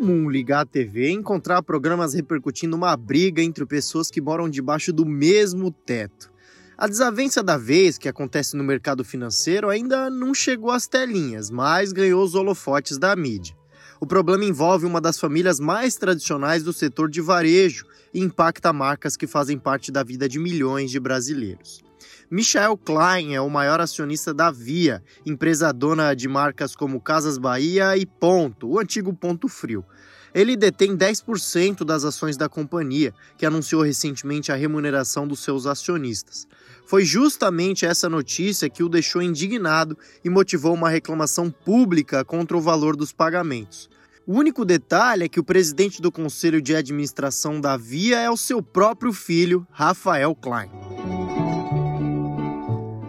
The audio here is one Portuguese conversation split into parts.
comum ligar a TV e encontrar programas repercutindo uma briga entre pessoas que moram debaixo do mesmo teto. A desavença da vez, que acontece no mercado financeiro, ainda não chegou às telinhas, mas ganhou os holofotes da mídia. O problema envolve uma das famílias mais tradicionais do setor de varejo e impacta marcas que fazem parte da vida de milhões de brasileiros. Michael Klein é o maior acionista da Via, empresa dona de marcas como Casas Bahia e Ponto, o antigo Ponto Frio. Ele detém 10% das ações da companhia, que anunciou recentemente a remuneração dos seus acionistas. Foi justamente essa notícia que o deixou indignado e motivou uma reclamação pública contra o valor dos pagamentos. O único detalhe é que o presidente do conselho de administração da Via é o seu próprio filho, Rafael Klein.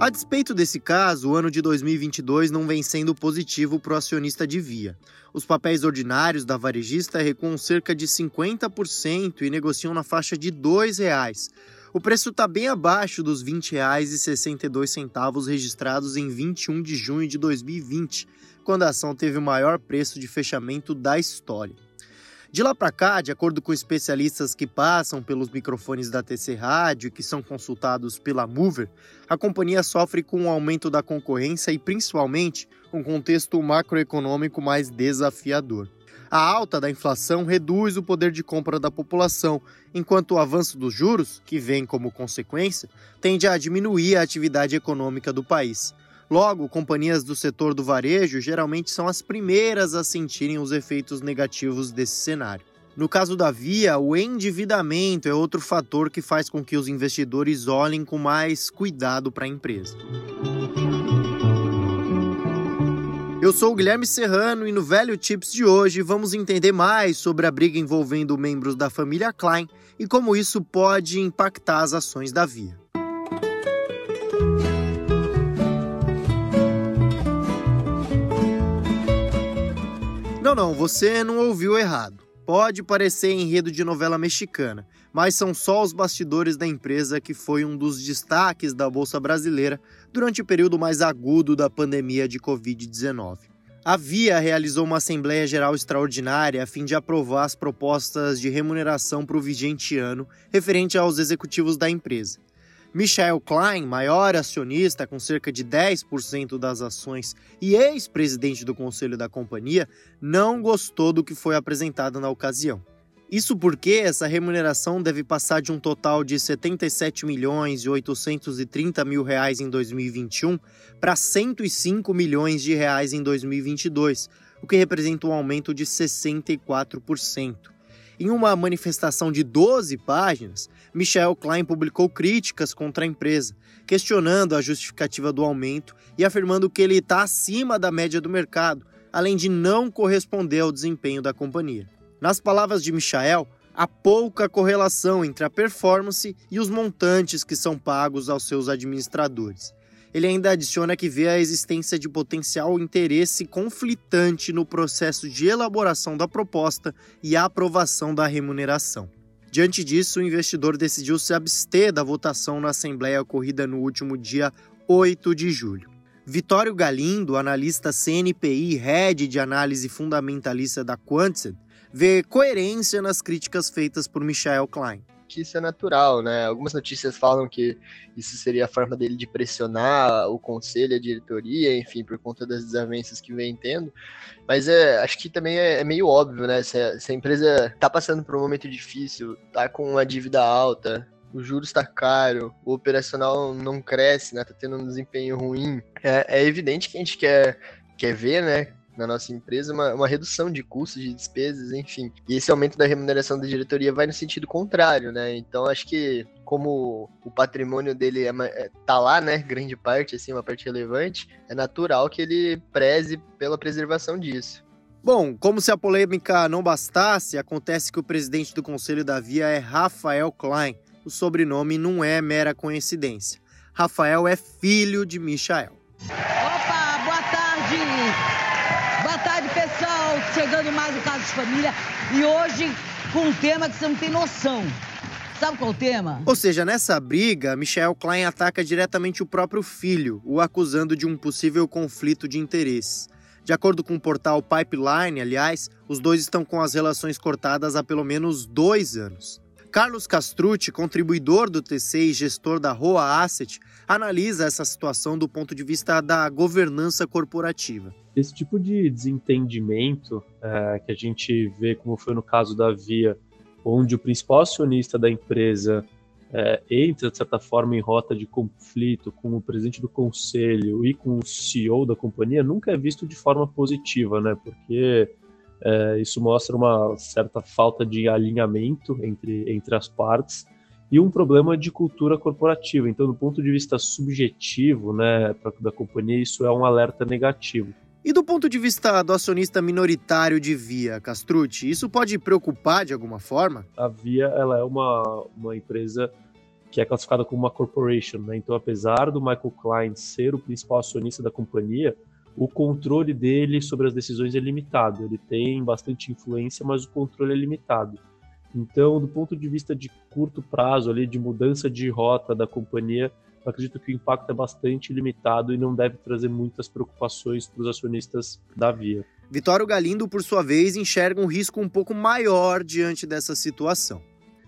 A despeito desse caso, o ano de 2022 não vem sendo positivo para o acionista de Via. Os papéis ordinários da varejista recuam cerca de 50% e negociam na faixa de R$ 2,00. O preço está bem abaixo dos R$ 20,62 registrados em 21 de junho de 2020, quando a ação teve o maior preço de fechamento da história. De lá para cá, de acordo com especialistas que passam pelos microfones da TC Rádio e que são consultados pela Mover, a companhia sofre com o aumento da concorrência e principalmente um contexto macroeconômico mais desafiador. A alta da inflação reduz o poder de compra da população, enquanto o avanço dos juros, que vem como consequência, tende a diminuir a atividade econômica do país. Logo, companhias do setor do varejo geralmente são as primeiras a sentirem os efeitos negativos desse cenário. No caso da Via, o endividamento é outro fator que faz com que os investidores olhem com mais cuidado para a empresa. Eu sou o Guilherme Serrano e no Velho Tips de hoje vamos entender mais sobre a briga envolvendo membros da família Klein e como isso pode impactar as ações da Via. Não, não, você não ouviu errado. Pode parecer enredo de novela mexicana, mas são só os bastidores da empresa que foi um dos destaques da Bolsa Brasileira durante o período mais agudo da pandemia de Covid-19. A Via realizou uma Assembleia Geral Extraordinária a fim de aprovar as propostas de remuneração para o vigente ano referente aos executivos da empresa. Michael Klein, maior acionista com cerca de 10% das ações e ex-presidente do conselho da companhia, não gostou do que foi apresentado na ocasião. Isso porque essa remuneração deve passar de um total de 77 milhões e 830 mil reais em 2021 para 105 milhões de reais em 2022, o que representa um aumento de 64%. Em uma manifestação de 12 páginas, Michel Klein publicou críticas contra a empresa, questionando a justificativa do aumento e afirmando que ele está acima da média do mercado, além de não corresponder ao desempenho da companhia. Nas palavras de Michael, há pouca correlação entre a performance e os montantes que são pagos aos seus administradores. Ele ainda adiciona que vê a existência de potencial interesse conflitante no processo de elaboração da proposta e aprovação da remuneração. Diante disso, o investidor decidiu se abster da votação na Assembleia ocorrida no último dia 8 de julho. Vitório Galindo, analista CNPI head de análise fundamentalista da Quantsed, vê coerência nas críticas feitas por Michael Klein isso é natural, né? Algumas notícias falam que isso seria a forma dele de pressionar o conselho, a diretoria, enfim, por conta das desavenças que vem tendo. Mas é, acho que também é, é meio óbvio, né? Se a, se a empresa tá passando por um momento difícil, tá com uma dívida alta, o juros está caro, o operacional não cresce, né? Tá tendo um desempenho ruim. É, é evidente que a gente quer, quer ver, né? Na nossa empresa uma, uma redução de custos, de despesas, enfim. E esse aumento da remuneração da diretoria vai no sentido contrário, né? Então acho que como o patrimônio dele é, é, tá lá, né, grande parte, assim, uma parte relevante, é natural que ele preze pela preservação disso. Bom, como se a polêmica não bastasse, acontece que o presidente do conselho da Via é Rafael Klein. O sobrenome não é mera coincidência. Rafael é filho de Michael. Chegando mais o Caso de Família e hoje com um tema que você não tem noção. Sabe qual é o tema? Ou seja, nessa briga, Michel Klein ataca diretamente o próprio filho, o acusando de um possível conflito de interesses. De acordo com o portal Pipeline, aliás, os dois estão com as relações cortadas há pelo menos dois anos. Carlos Castrucci, contribuidor do TC e gestor da Roa Asset, analisa essa situação do ponto de vista da governança corporativa. Esse tipo de desentendimento é, que a gente vê, como foi no caso da Via, onde o principal acionista da empresa é, entra, de certa forma, em rota de conflito com o presidente do conselho e com o CEO da companhia, nunca é visto de forma positiva, né? Porque é, isso mostra uma certa falta de alinhamento entre, entre as partes e um problema de cultura corporativa. Então, do ponto de vista subjetivo, né, da companhia, isso é um alerta negativo. E do ponto de vista do acionista minoritário de Via, Castrucci, isso pode preocupar de alguma forma? A Via ela é uma, uma empresa que é classificada como uma corporation, né? Então, apesar do Michael Klein ser o principal acionista da companhia, o controle dele sobre as decisões é limitado. Ele tem bastante influência, mas o controle é limitado. Então, do ponto de vista de curto prazo, ali, de mudança de rota da companhia, eu acredito que o impacto é bastante limitado e não deve trazer muitas preocupações para os acionistas da Via. Vitório Galindo, por sua vez, enxerga um risco um pouco maior diante dessa situação.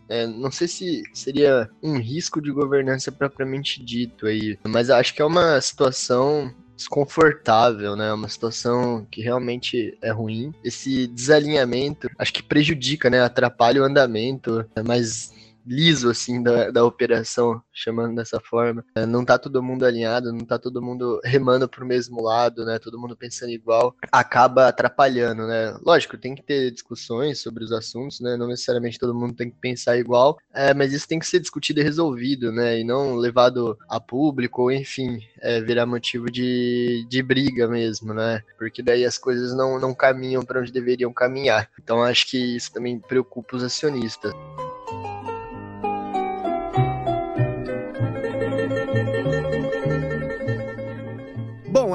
É, não sei se seria um risco de governança propriamente dito aí, mas acho que é uma situação desconfortável, né? Uma situação que realmente é ruim. Esse desalinhamento acho que prejudica, né? Atrapalha o andamento, mas liso, assim, da, da operação, chamando dessa forma. É, não tá todo mundo alinhado, não tá todo mundo remando pro mesmo lado, né? Todo mundo pensando igual, acaba atrapalhando, né? Lógico, tem que ter discussões sobre os assuntos, né? Não necessariamente todo mundo tem que pensar igual, é, mas isso tem que ser discutido e resolvido, né? E não levado a público, ou enfim, é, virar motivo de, de briga mesmo, né? Porque daí as coisas não, não caminham para onde deveriam caminhar. Então acho que isso também preocupa os acionistas.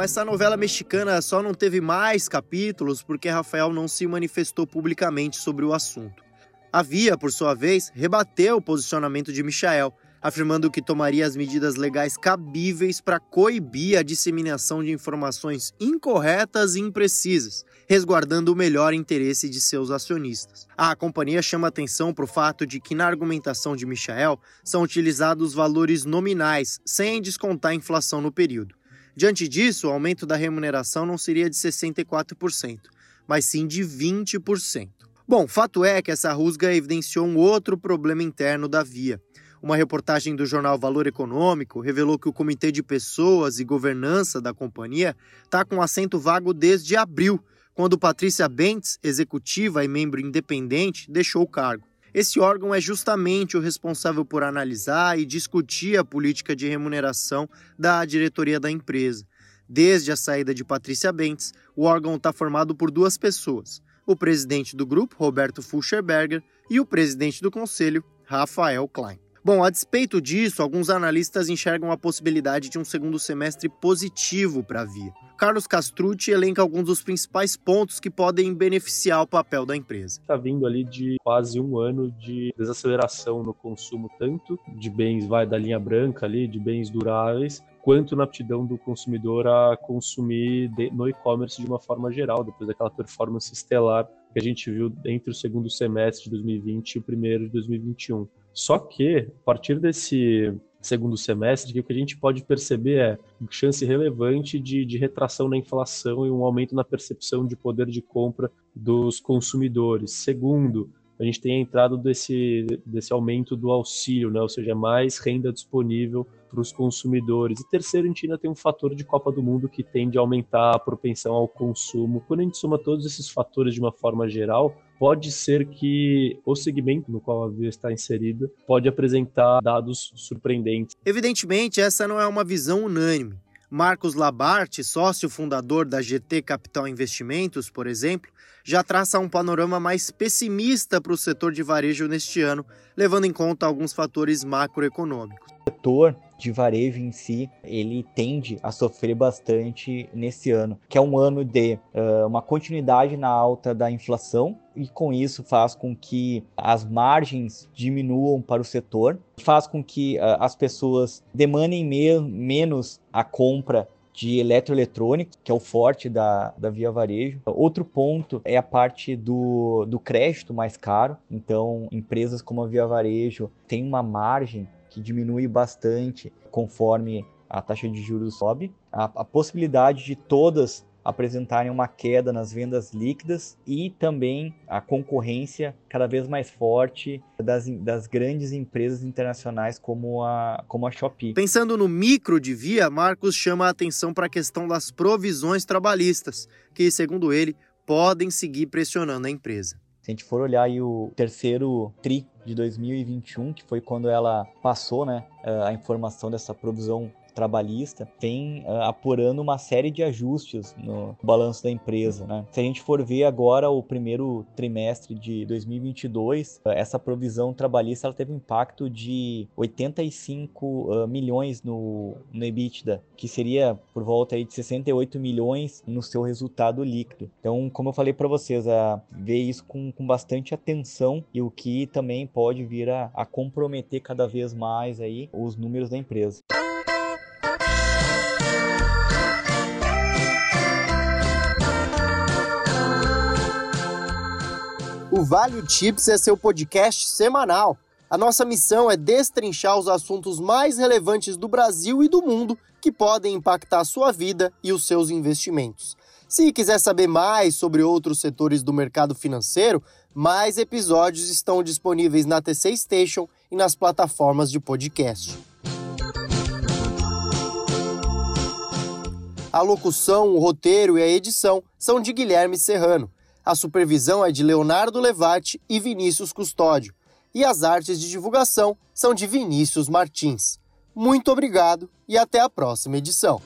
Essa novela mexicana só não teve mais capítulos porque Rafael não se manifestou publicamente sobre o assunto. A Via, por sua vez, rebateu o posicionamento de Michael, afirmando que tomaria as medidas legais cabíveis para coibir a disseminação de informações incorretas e imprecisas, resguardando o melhor interesse de seus acionistas. A companhia chama atenção para o fato de que na argumentação de Michael são utilizados valores nominais, sem descontar a inflação no período. Diante disso, o aumento da remuneração não seria de 64%, mas sim de 20%. Bom, fato é que essa rusga evidenciou um outro problema interno da Via. Uma reportagem do jornal Valor Econômico revelou que o Comitê de Pessoas e Governança da companhia está com assento vago desde abril, quando Patrícia Bentes, executiva e membro independente, deixou o cargo. Esse órgão é justamente o responsável por analisar e discutir a política de remuneração da diretoria da empresa. Desde a saída de Patrícia Bentes, o órgão está formado por duas pessoas: o presidente do grupo, Roberto Fulcherberger, e o presidente do conselho, Rafael Klein. Bom, a despeito disso, alguns analistas enxergam a possibilidade de um segundo semestre positivo para a Via. Carlos Castrucci elenca alguns dos principais pontos que podem beneficiar o papel da empresa. Está vindo ali de quase um ano de desaceleração no consumo, tanto de bens vai da linha branca ali, de bens duráveis, quanto na aptidão do consumidor a consumir no e-commerce de uma forma geral, depois daquela performance estelar que a gente viu entre o segundo semestre de 2020 e o primeiro de 2021. Só que, a partir desse segundo semestre, o que a gente pode perceber é chance relevante de, de retração na inflação e um aumento na percepção de poder de compra dos consumidores. Segundo, a gente tem a entrada desse, desse aumento do auxílio, né? ou seja, mais renda disponível para os consumidores. E terceiro, a gente ainda tem um fator de Copa do Mundo que tende a aumentar a propensão ao consumo. Quando a gente soma todos esses fatores de uma forma geral, pode ser que o segmento no qual a Via está inserida pode apresentar dados surpreendentes. Evidentemente, essa não é uma visão unânime. Marcos Labarte, sócio fundador da GT Capital Investimentos, por exemplo, já traça um panorama mais pessimista para o setor de varejo neste ano, levando em conta alguns fatores macroeconômicos. O setor de varejo em si, ele tende a sofrer bastante nesse ano, que é um ano de uh, uma continuidade na alta da inflação, e com isso faz com que as margens diminuam para o setor, faz com que uh, as pessoas demandem me menos a compra de eletroeletrônicos, que é o forte da, da Via Varejo. Outro ponto é a parte do, do crédito mais caro. Então, empresas como a Via Varejo têm uma margem que diminui bastante conforme a taxa de juros sobe. A, a possibilidade de todas apresentarem uma queda nas vendas líquidas e também a concorrência cada vez mais forte das, das grandes empresas internacionais como a, como a Shopee. Pensando no micro de via, Marcos chama a atenção para a questão das provisões trabalhistas, que, segundo ele, podem seguir pressionando a empresa. Se a gente for olhar o terceiro TRI de 2021, que foi quando ela passou né, a informação dessa provisão trabalhista vem uh, apurando uma série de ajustes no balanço da empresa. Né? Se a gente for ver agora o primeiro trimestre de 2022, uh, essa provisão trabalhista ela teve um impacto de 85 uh, milhões no, no EBITDA, que seria por volta aí de 68 milhões no seu resultado líquido. Então, como eu falei para vocês, a ver isso com, com bastante atenção e o que também pode vir a, a comprometer cada vez mais aí os números da empresa. O Vale Tips é seu podcast semanal. A nossa missão é destrinchar os assuntos mais relevantes do Brasil e do mundo que podem impactar a sua vida e os seus investimentos. Se quiser saber mais sobre outros setores do mercado financeiro, mais episódios estão disponíveis na TC Station e nas plataformas de podcast. A locução, o roteiro e a edição são de Guilherme Serrano. A supervisão é de Leonardo Levati e Vinícius Custódio. E as artes de divulgação são de Vinícius Martins. Muito obrigado e até a próxima edição.